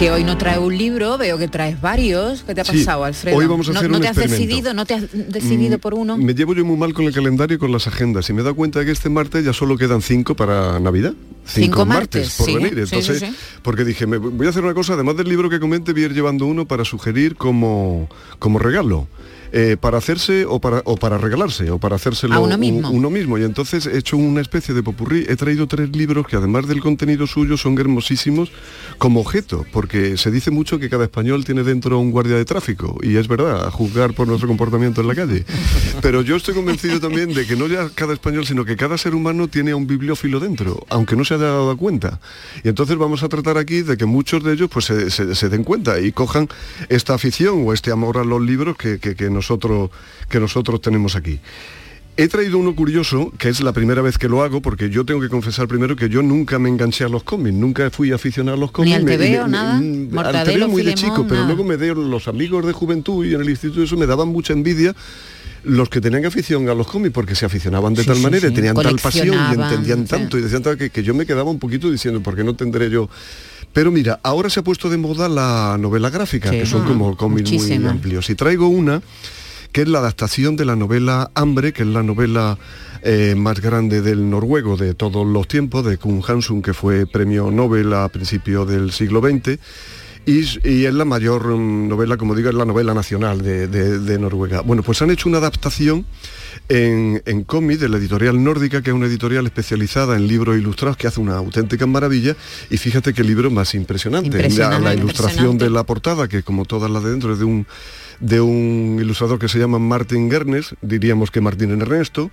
Que hoy no trae un libro, veo que traes varios. ¿Qué te ha Sí, pasado, Alfredo? hoy vamos a hacer no un te has experimento. decidido, no te has decidido Mm, por uno. Me llevo yo muy mal con el calendario y con las agendas y me he dado cuenta que este martes ya solo quedan cinco para Navidad. Cinco martes, por sí, venir. Entonces, sí, porque dije, me voy a hacer una cosa, además del libro que comente, voy a ir llevando uno para sugerir como, como regalo. Eh, para hacerse o para, o para regalarse o para hacérselo A uno mismo. uno mismo. Y entonces he hecho una especie de popurrí. He traído tres libros que además del contenido suyo son hermosísimos como objeto, porque se dice mucho que cada español tiene dentro un guardia de tráfico, y es verdad, a juzgar por nuestro comportamiento en la calle. [LAUGHS] Pero yo estoy convencido también de que no ya cada español, sino que cada ser humano tiene a un bibliófilo dentro, aunque no se haya dado cuenta. Y entonces vamos a tratar aquí de que muchos de ellos pues se, se- se den cuenta y cojan esta afición o este amor a los libros que, que- que nosotros, que nosotros tenemos aquí. He traído uno curioso, que es la primera vez que lo hago, porque yo tengo que confesar primero que yo nunca me enganché a los cómics, nunca fui aficionado a los cómics. al me- TVO, nada, mm, al muy de chico, pero luego me dio los amigos de juventud y en el instituto eso me daban mucha envidia los que tenían afición a los cómics porque se aficionaban de Sí, tal sí, manera y sí. tenían tal pasión y entendían tanto y decían tal que, que yo me quedaba un poquito diciendo, ¿por qué no tendré yo? Pero mira, ahora se ha puesto de moda la novela gráfica, Sí. que son Ah, como cómics muy amplios. Y traigo una que es la adaptación de la novela Hambre, que es la novela eh, más grande del noruego de todos los tiempos, de Kun Hansun, que fue premio Nobel a principios del siglo XX. Y, y es la mayor mm, novela, como digo, es la novela nacional de, de- de Noruega. Bueno, pues han hecho una adaptación en, en cómic de la editorial nórdica, que es una editorial especializada en libros ilustrados, que hace una auténtica maravilla. Y fíjate qué libro más impresionante. Impresionante, La, la ilustración de la portada, que como todas las de dentro es de un de un ilustrador que se llama Martin Gernes, diríamos que Martín Ernesto,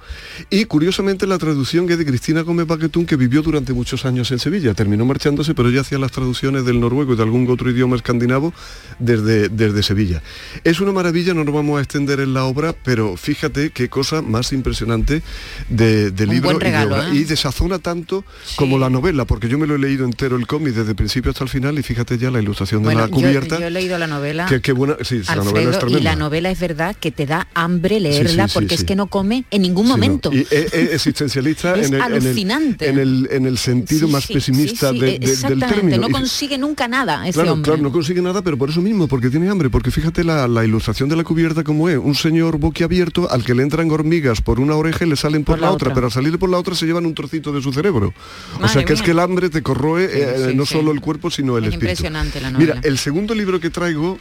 y curiosamente la traducción es de Cristina Gómez Baquetún, que vivió durante muchos años en Sevilla, terminó marchándose, pero ella hacía las traducciones del noruego y de algún otro idioma escandinavo desde, desde Sevilla. Es una maravilla, no nos vamos a extender en la obra, pero fíjate qué cosa más impresionante de, libro y de obra. ¿eh? Y desazona tanto como la novela, porque yo me lo he leído entero el cómic desde el principio hasta el final y fíjate ya la ilustración de Bueno, la cubierta. Yo, he leído la novela. Qué, qué buena, sí, la novela y la novela es verdad que te da hambre leerla sí, porque sí. es que no come en ningún no. momento. Y es, es existencialista [LAUGHS] Es en, el, en, el, alucinante. en, el, en el sentido más pesimista de- de- del término. No consigue nunca nada ese Claro, hombre. claro, no consigue nada, pero por eso mismo, porque tiene hambre, porque fíjate la, la ilustración de la cubierta como es, un señor boquiabierto al que le entran hormigas por una oreja y le salen por, la, otra, pero al salir por la otra se llevan un trocito de su cerebro. o sea que es que el hambre te corroe eh, no solo el cuerpo, sino el Es espíritu. impresionante la novela. Mira, el segundo libro que traigo,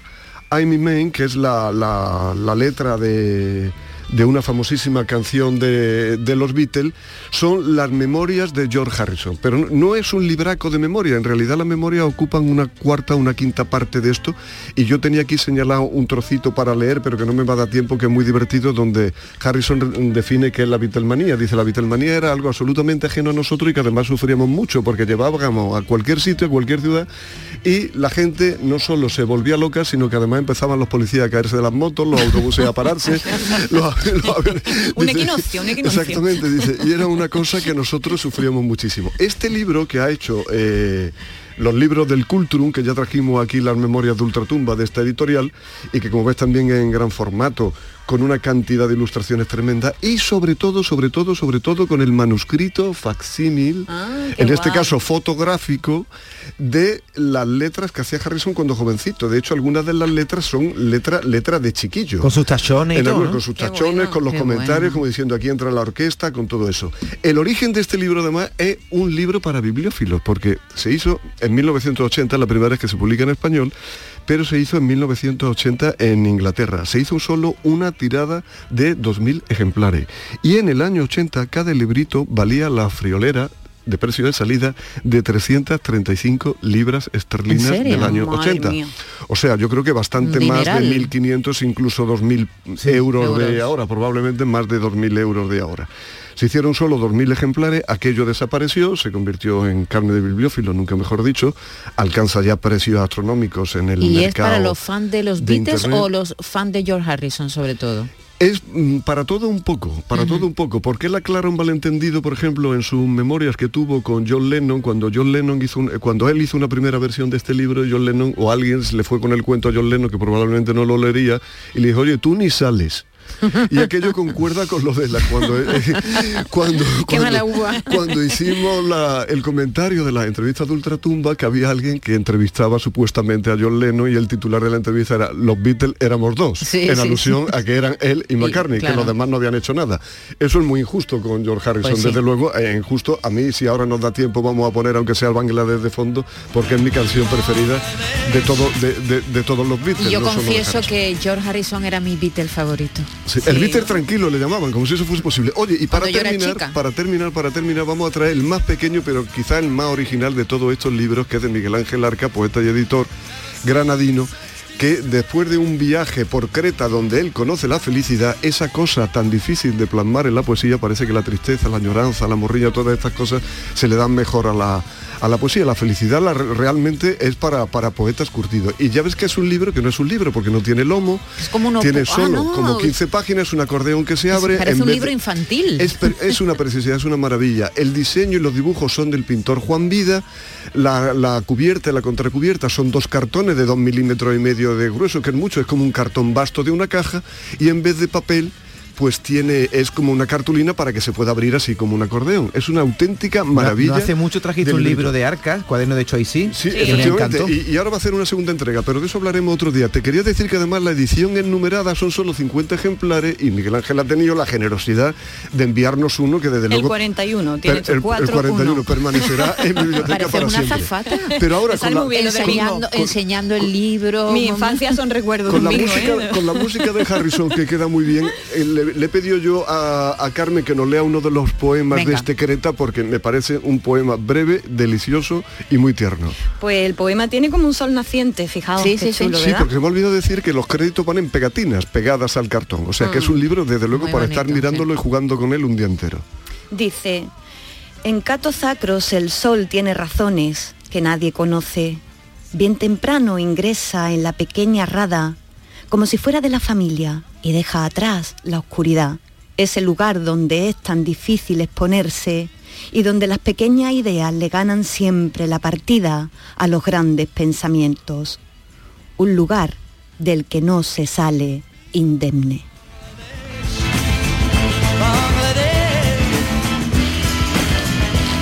I'm in Main, que es la, la- la letra de, de una famosísima canción de, de los Beatles, son las memorias de George Harrison. Pero no, no es un libraco de memoria, en realidad las memorias ocupan una cuarta, una quinta parte de esto, y yo tenía aquí señalado un trocito para leer, pero que no me va a dar tiempo, que es muy divertido, donde Harrison define que es la Beatlemanía. Dice, la Beatlemanía era algo absolutamente ajeno a nosotros y que además sufríamos mucho, porque llevábamos a cualquier sitio, a cualquier ciudad, y la gente no solo se volvía loca, sino que además empezaban los policías a caerse de las motos, los autobuses a pararse. [LAUGHS] los- [LAUGHS] Un Dice- equinoccio, un equinoccio. Exactamente, dice, y era una cosa que nosotros sufríamos muchísimo. Este libro que ha hecho eh, los libros del Culturum, que ya trajimos aquí las memorias de Ultratumba de esta editorial, y que como ves también en gran formato, con una cantidad de ilustraciones tremenda, y sobre todo, sobre todo, sobre todo con el manuscrito facsímil, Ah, en este caso fotográfico, de las letras que hacía Harrison cuando jovencito. De hecho, algunas de las letras son letras letra de chiquillo. Con sus tachones y En todo, algunos ¿no? con sus Qué tachones, bueno, con los comentarios, bueno. como diciendo aquí entra la orquesta, con todo eso. El origen de este libro además es un libro para bibliófilos, porque se hizo en 1980, la primera vez que se publica en español, pero se hizo en 1980 en Inglaterra. Se hizo solo una tirada de 2.000 ejemplares. Y en el año 80 cada librito valía la friolera de precio de salida de 335 libras esterlinas del año Madre 80. mía. O sea, yo creo que bastante más de dineral. 1.500, incluso 2.000 euros, de ahora, probablemente más de 2.000 euros de ahora. Se hicieron solo 2.000 ejemplares, aquello desapareció, se convirtió en carne de bibliófilo, nunca mejor dicho, alcanza ya precios astronómicos en el ¿Y es mercado. para los fans de los Beatles o los fans de George Harrison sobre todo? Es mm, para todo un poco, para todo un poco, porque él aclara un malentendido, por ejemplo, en sus memorias que tuvo con John Lennon, cuando John Lennon hizo un- eh, cuando él hizo una primera versión de este libro, John Lennon, o alguien le fue con el cuento a John Lennon, que probablemente no lo leería, y le dijo, oye, tú ni sales. [LAUGHS] Y aquello concuerda con lo de la cuando eh, [LAUGHS] cuando [LAUGHS] cuando, hicimos la- el comentario de la entrevista de Ultratumba que había alguien que entrevistaba supuestamente a John Lennon y el titular de la entrevista era los Beatles éramos dos Sí, en sí, alusión sí. a que eran él y McCartney claro. que los demás no habían hecho nada eso es muy injusto con George Harrison Pues desde luego eh, injusto a mí si ahora nos da tiempo vamos a poner aunque sea el Bangladesh de fondo porque es mi canción preferida de todo de, de- de todos los Beatles Y yo no confieso que George Harrison era mi Beatle favorito. Sí, El Beatle tranquilo le llamaban, como si eso fuese posible. Oye, y para terminar, para terminar, para terminar, vamos a traer el más pequeño, pero quizá el más original de todos estos libros, que es de Miguel Ángel Arca, poeta y editor granadino, que después de un viaje por Creta donde él conoce la felicidad, esa cosa tan difícil de plasmar en la poesía, parece que la tristeza, la añoranza, la morrilla, todas estas cosas se le dan mejor a la, a la poesía. La felicidad la, realmente es para, para poetas curtidos. Y ya ves que es un libro que no es un libro, porque no tiene lomo, Es como uno- tiene ah, solo no. como 15 páginas, un acordeón que se abre. Parece en un libro de- infantil. es, es una preciosidad, es una maravilla. El diseño y los dibujos son del pintor Juan Vida. La, la cubierta y la contracubierta son dos cartones de dos milímetros y medio de grueso, que es mucho, es como un cartón vasto de una caja, y en vez de papel, pues tiene, es como una cartulina para que se pueda abrir así como un acordeón. Es una auténtica maravilla. No hace mucho trajiste un libro de Arcas, cuaderno de Choisy, Sí, que efectivamente. Y, y ahora va a hacer una segunda entrega, pero de eso hablaremos otro día. Te quería decir que además la edición enumerada son solo 50 ejemplares y Miguel Ángel ha tenido la generosidad de enviarnos uno que desde El luego... 41, tiene Per- el, el 4, 41 1. permanecerá en [LAUGHS] biblioteca para una siempre. Pero ahora con la, enseñando, enseñando el libro. [LAUGHS] Mi infancia son recuerdos con de la música, ¿eh? con la música de Harrison que queda muy bien, eh, le, le he pedido yo a, a Carmen que nos lea uno de los poemas de este Creta porque me parece un poema breve, delicioso y muy tierno. Pues el poema tiene como un sol naciente, fijaos. Sí, sí, sí. chulo, Sí, porque se me ha olvidado decir que los créditos van en pegatinas pegadas al cartón. O sea que es un libro, desde luego, Muy para estar mirándolo y jugando con él un día entero. Dice, en Cato Sacros el sol tiene razones que nadie conoce. Bien temprano ingresa en la pequeña rada, como si fuera de la familia, y deja atrás la oscuridad. Ese lugar donde es tan difícil exponerse y donde las pequeñas ideas le ganan siempre la partida a los grandes pensamientos. Un lugar del que no se sale indemne.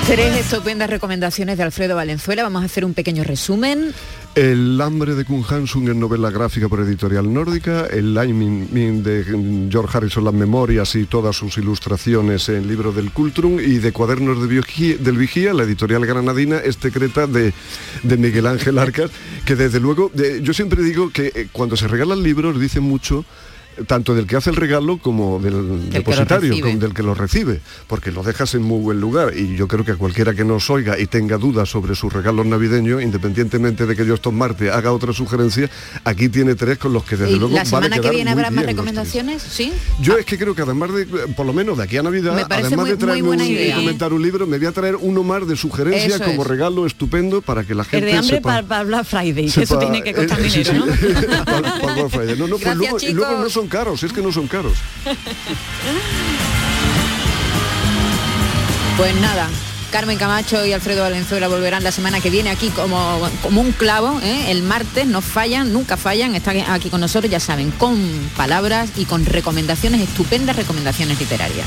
Tres estupendas recomendaciones de Alfredo Valenzuela. Vamos a hacer un pequeño resumen. El hambre de Kun Hansun en novela gráfica por editorial nórdica, el Lightning Min de George Harrison, las memorias y todas sus ilustraciones en libro del Cultrum y de cuadernos de Vigía- del Vigía, la editorial granadina, este Creta de, Miguel Ángel Arcas, que desde luego, yo siempre digo que eh, cuando se regalan libros dicen mucho tanto del que hace el regalo como del depositario, del que lo recibe, porque lo dejas en muy buen lugar y yo creo que a cualquiera que nos oiga y tenga dudas sobre sus regalos navideños, independientemente de que yo estos martes haga otra sugerencia, aquí tiene tres con los que desde Y luego la van a semana que viene habrá más recomendaciones, ¿sí? yo es que creo que además de, por lo menos de aquí a Navidad, además muy- de traerme un, idea. comentar un libro, me voy a traer uno más de sugerencia Eso como es. regalo estupendo para que la El gente de hambre sepa. para, Black Friday, eso tiene que costar eh, [LAUGHS] dinero, sí. ¿no? [LAUGHS] Para- para Black Friday. No, no, pues Gracias, luego, y luego no chicos. Caros, es que no son caros. [LAUGHS] Pues nada, Carmen Camacho y Alfredo Valenzuela volverán la semana que viene aquí como, como un clavo. ¿eh? El martes no fallan, nunca fallan. Están aquí con nosotros, ya saben, con palabras y con recomendaciones, estupendas recomendaciones literarias.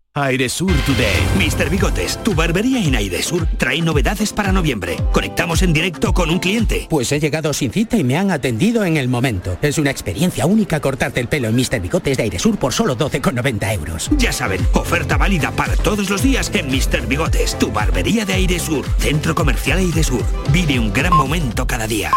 Airesur Today. Mr. Bigotes, tu barbería en Airesur trae novedades para noviembre. Conectamos en directo con un cliente. Pues he llegado sin cita y me han atendido en el momento. Es una experiencia única cortarte el pelo en Mr. Bigotes de Airesur por solo 12,90 euros. Ya saben, oferta válida para todos los días en Mr. Bigotes, tu barbería de Airesur. Centro Comercial Airesur. Vive un gran momento cada día.